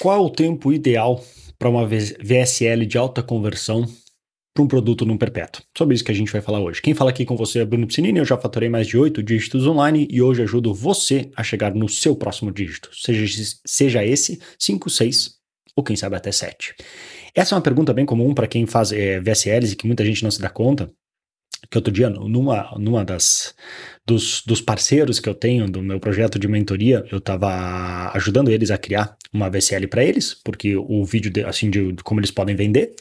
Qual é o tempo ideal para uma VSL de alta conversão para um produto num perpétuo? Sobre isso que a gente vai falar hoje. Quem fala aqui com você é Bruno Piscinini, eu já faturei mais de 8 dígitos online e hoje ajudo você a chegar no seu próximo dígito, seja, seja esse 5, 6 ou quem sabe até 7. Essa é uma pergunta bem comum para quem faz é, VSLs e que muita gente não se dá conta, que outro dia, numa, numa das dos, dos parceiros que eu tenho do meu projeto de mentoria, eu estava ajudando eles a criar uma VSL para eles, porque o vídeo, de, assim, de, de como eles podem vender.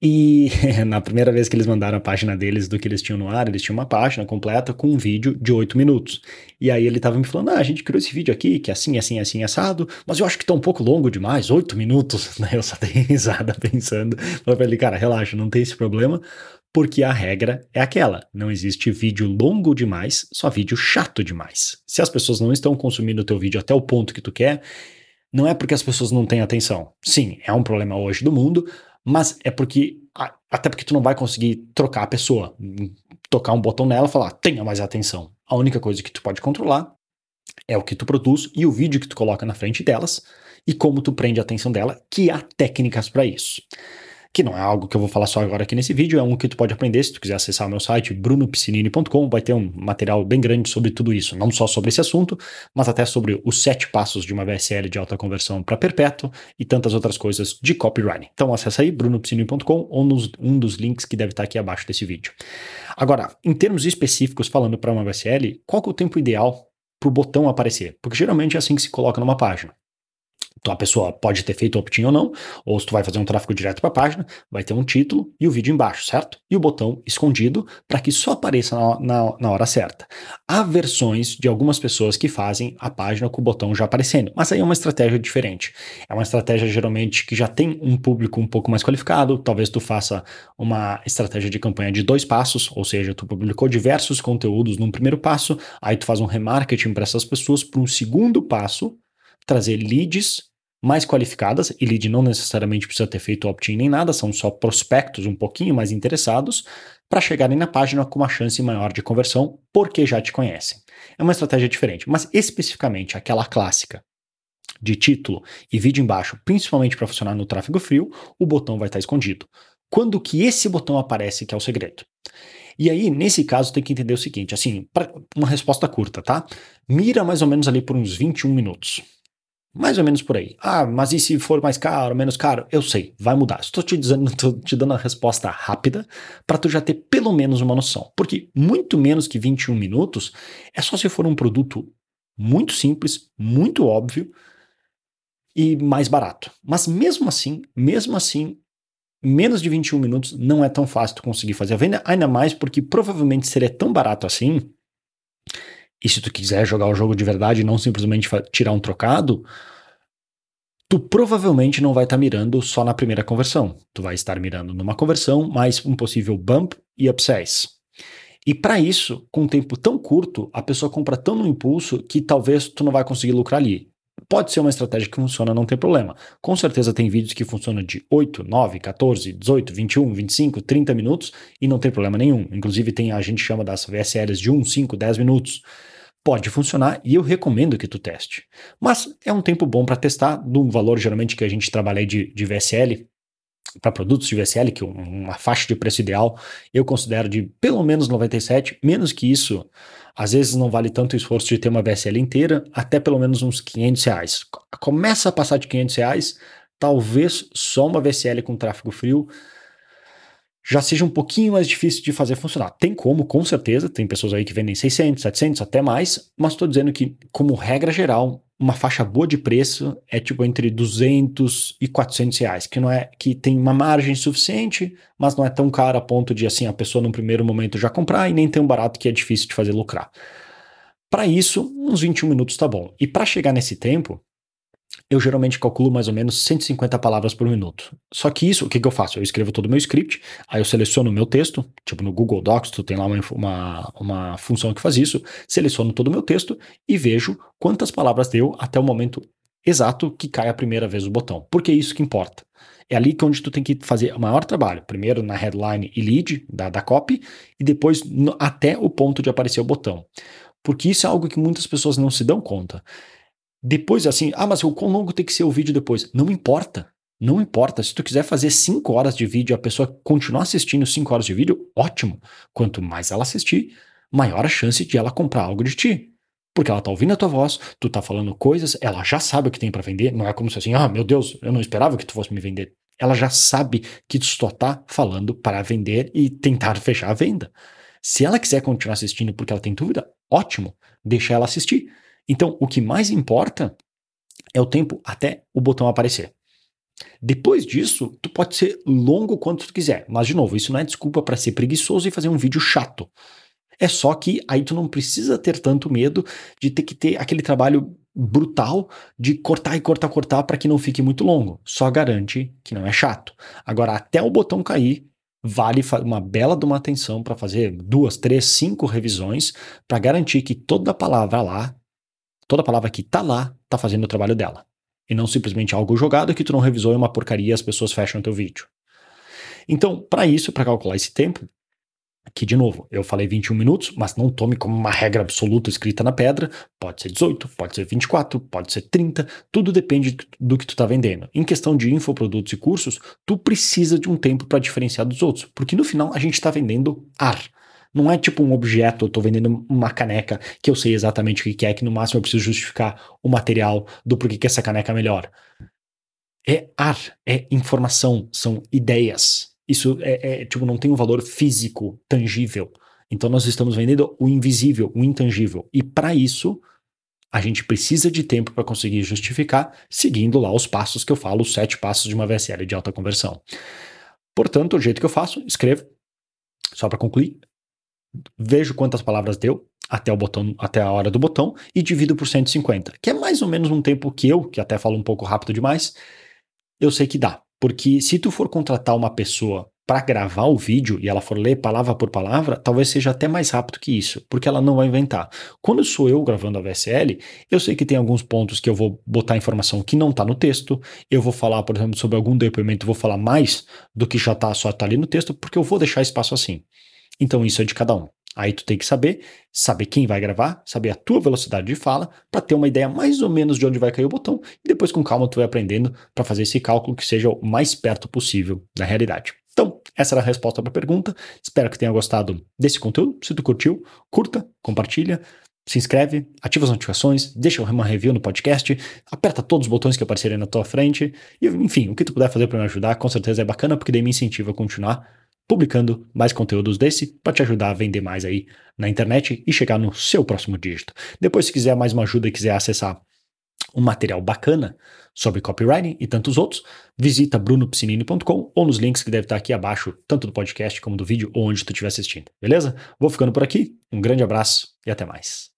E na primeira vez que eles mandaram a página deles do que eles tinham no ar, eles tinham uma página completa com um vídeo de 8 minutos. E aí ele tava me falando: ah, a gente criou esse vídeo aqui, que é assim, assim, assim, assado, mas eu acho que tá um pouco longo demais, 8 minutos. Eu só dei risada pensando. Falei cara, relaxa, não tem esse problema porque a regra é aquela: não existe vídeo longo demais, só vídeo chato demais. Se as pessoas não estão consumindo o teu vídeo até o ponto que tu quer, não é porque as pessoas não têm atenção. Sim, é um problema hoje do mundo, mas é porque até porque tu não vai conseguir trocar a pessoa, tocar um botão nela e falar: "Tenha mais atenção". A única coisa que tu pode controlar é o que tu produz e o vídeo que tu coloca na frente delas e como tu prende a atenção dela, que há técnicas para isso que não é algo que eu vou falar só agora aqui nesse vídeo, é um que tu pode aprender se tu quiser acessar o meu site brunopiscinini.com, vai ter um material bem grande sobre tudo isso, não só sobre esse assunto, mas até sobre os sete passos de uma VSL de alta conversão para perpétuo e tantas outras coisas de copywriting. Então acessa aí brunopiscinini.com ou nos, um dos links que deve estar aqui abaixo desse vídeo. Agora, em termos específicos, falando para uma VSL, qual é o tempo ideal para o botão aparecer? Porque geralmente é assim que se coloca numa página. Então a pessoa pode ter feito opt-in ou não, ou se tu vai fazer um tráfego direto para a página, vai ter um título e o vídeo embaixo, certo? E o botão escondido para que só apareça na, na, na, hora certa. Há versões de algumas pessoas que fazem a página com o botão já aparecendo, mas aí é uma estratégia diferente. É uma estratégia geralmente que já tem um público um pouco mais qualificado, talvez tu faça uma estratégia de campanha de dois passos, ou seja, tu publicou diversos conteúdos num primeiro passo, aí tu faz um remarketing para essas pessoas para um segundo passo, trazer leads mais qualificadas, e lead não necessariamente precisa ter feito opt-in nem nada, são só prospectos um pouquinho mais interessados, para chegarem na página com uma chance maior de conversão, porque já te conhecem. É uma estratégia diferente, mas especificamente aquela clássica de título e vídeo embaixo, principalmente para funcionar no tráfego frio, o botão vai estar escondido. Quando que esse botão aparece que é o segredo? E aí, nesse caso, tem que entender o seguinte, assim, uma resposta curta, tá? Mira mais ou menos ali por uns 21 minutos. Mais ou menos por aí. Ah, mas e se for mais caro, menos caro? Eu sei, vai mudar. Estou te dizendo, estou te dando a resposta rápida para tu já ter pelo menos uma noção. Porque muito menos que 21 minutos é só se for um produto muito simples, muito óbvio e mais barato. Mas mesmo assim, mesmo assim, menos de 21 minutos não é tão fácil tu conseguir fazer a venda, ainda mais porque provavelmente seria tão barato assim e se tu quiser jogar o jogo de verdade e não simplesmente tirar um trocado, tu provavelmente não vai estar tá mirando só na primeira conversão. Tu vai estar mirando numa conversão, mais um possível bump e upsize. E para isso, com um tempo tão curto, a pessoa compra tão no impulso que talvez tu não vai conseguir lucrar ali. Pode ser uma estratégia que funciona, não tem problema. Com certeza tem vídeos que funcionam de 8, 9, 14, 18, 21, 25, 30 minutos e não tem problema nenhum. Inclusive tem a gente chama das VSLs de 1, 5, 10 minutos pode funcionar e eu recomendo que tu teste. Mas é um tempo bom para testar, de um valor geralmente que a gente trabalha de, de VSL, para produtos de VSL, que uma faixa de preço ideal eu considero de pelo menos 97, menos que isso, às vezes não vale tanto o esforço de ter uma VSL inteira, até pelo menos uns 500 reais. Começa a passar de 500 reais, talvez só uma VSL com tráfego frio já seja um pouquinho mais difícil de fazer funcionar. Tem como, com certeza, tem pessoas aí que vendem 600, 700, até mais, mas estou dizendo que, como regra geral, uma faixa boa de preço é tipo entre 200 e 400 reais, que não é que tem uma margem suficiente, mas não é tão caro a ponto de assim a pessoa no primeiro momento já comprar e nem tão barato que é difícil de fazer lucrar. Para isso, uns 21 minutos tá bom. E para chegar nesse tempo, eu geralmente calculo mais ou menos 150 palavras por minuto. Só que isso, o que, que eu faço? Eu escrevo todo o meu script, aí eu seleciono o meu texto, tipo no Google Docs, tu tem lá uma, uma, uma função que faz isso, seleciono todo o meu texto e vejo quantas palavras deu até o momento exato que cai a primeira vez o botão. Porque é isso que importa. É ali que onde tu tem que fazer o maior trabalho. Primeiro na headline e lead da, da copy, e depois no, até o ponto de aparecer o botão. Porque isso é algo que muitas pessoas não se dão conta Depois, assim, ah, mas o quão longo tem que ser o vídeo depois? Não importa. Não importa. Se tu quiser fazer 5 horas de vídeo e a pessoa continuar assistindo 5 horas de vídeo, ótimo. Quanto mais ela assistir, maior a chance de ela comprar algo de ti. Porque ela tá ouvindo a tua voz, tu tá falando coisas, ela já sabe o que tem para vender. Não é como se assim, ah, meu Deus, eu não esperava que tu fosse me vender. Ela já sabe que tu só tá falando para vender e tentar fechar a venda. Se ela quiser continuar assistindo porque ela tem dúvida, ótimo, deixa ela assistir. Então, o que mais importa é o tempo até o botão aparecer. Depois disso, tu pode ser longo quanto tu quiser, mas de novo, isso não é desculpa para ser preguiçoso e fazer um vídeo chato. É só que aí tu não precisa ter tanto medo de ter que ter aquele trabalho brutal de cortar e cortar, cortar para que não fique muito longo. Só garante que não é chato. Agora, até o botão cair, vale uma bela de uma atenção para fazer duas, três, cinco revisões para garantir que toda palavra lá, toda palavra que tá lá, tá fazendo o trabalho dela. E não simplesmente algo jogado que tu não revisou e uma porcaria e as pessoas fecham teu vídeo. Então, para isso, para calcular esse tempo, que, de novo, eu falei 21 minutos, mas não tome como uma regra absoluta escrita na pedra. Pode ser 18, pode ser 24, pode ser 30, tudo depende do que tu está vendendo. Em questão de infoprodutos e cursos, tu precisa de um tempo para diferenciar dos outros, porque no final a gente está vendendo ar. Não é tipo um objeto, eu estou vendendo uma caneca que eu sei exatamente o que é, que no máximo eu preciso justificar o material do porquê que essa caneca é melhor. É ar, é informação, são ideias. Isso é, é, tipo, não tem um valor físico tangível. Então nós estamos vendendo o invisível, o intangível. E para isso, a gente precisa de tempo para conseguir justificar, seguindo lá os passos que eu falo, os sete passos de uma VSL de alta conversão. Portanto, o jeito que eu faço, escrevo, só para concluir, vejo quantas palavras deu até o botão, até a hora do botão e divido por 150, que é mais ou menos um tempo que eu, que até falo um pouco rápido demais, eu sei que dá. Porque se tu for contratar uma pessoa para gravar o vídeo e ela for ler palavra por palavra, talvez seja até mais rápido que isso, porque ela não vai inventar. Quando sou eu gravando a VSL, eu sei que tem alguns pontos que eu vou botar informação que não está no texto, eu vou falar, por exemplo, sobre algum depoimento, vou falar mais do que já tá, só está ali no texto, porque eu vou deixar espaço assim. Então isso é de cada um. Aí tu tem que saber, saber quem vai gravar, saber a tua velocidade de fala, para ter uma ideia mais ou menos de onde vai cair o botão, e depois com calma tu vai aprendendo para fazer esse cálculo que seja o mais perto possível da realidade. Então, essa era a resposta para a pergunta. Espero que tenha gostado desse conteúdo. Se tu curtiu, curta, compartilha, se inscreve, ativa as notificações, deixa uma review no podcast, aperta todos os botões que aparecerem na tua frente, e enfim, o que tu puder fazer para me ajudar, com certeza é bacana, porque daí me incentiva a continuar publicando mais conteúdos desse para te ajudar a vender mais aí na internet e chegar no seu próximo dígito. Depois, se quiser mais uma ajuda e quiser acessar um material bacana sobre copywriting e tantos outros, visita brunopsinini.com ou nos links que deve estar aqui abaixo, tanto do podcast como do vídeo ou onde tu estiver assistindo, beleza? Vou ficando por aqui, um grande abraço e até mais.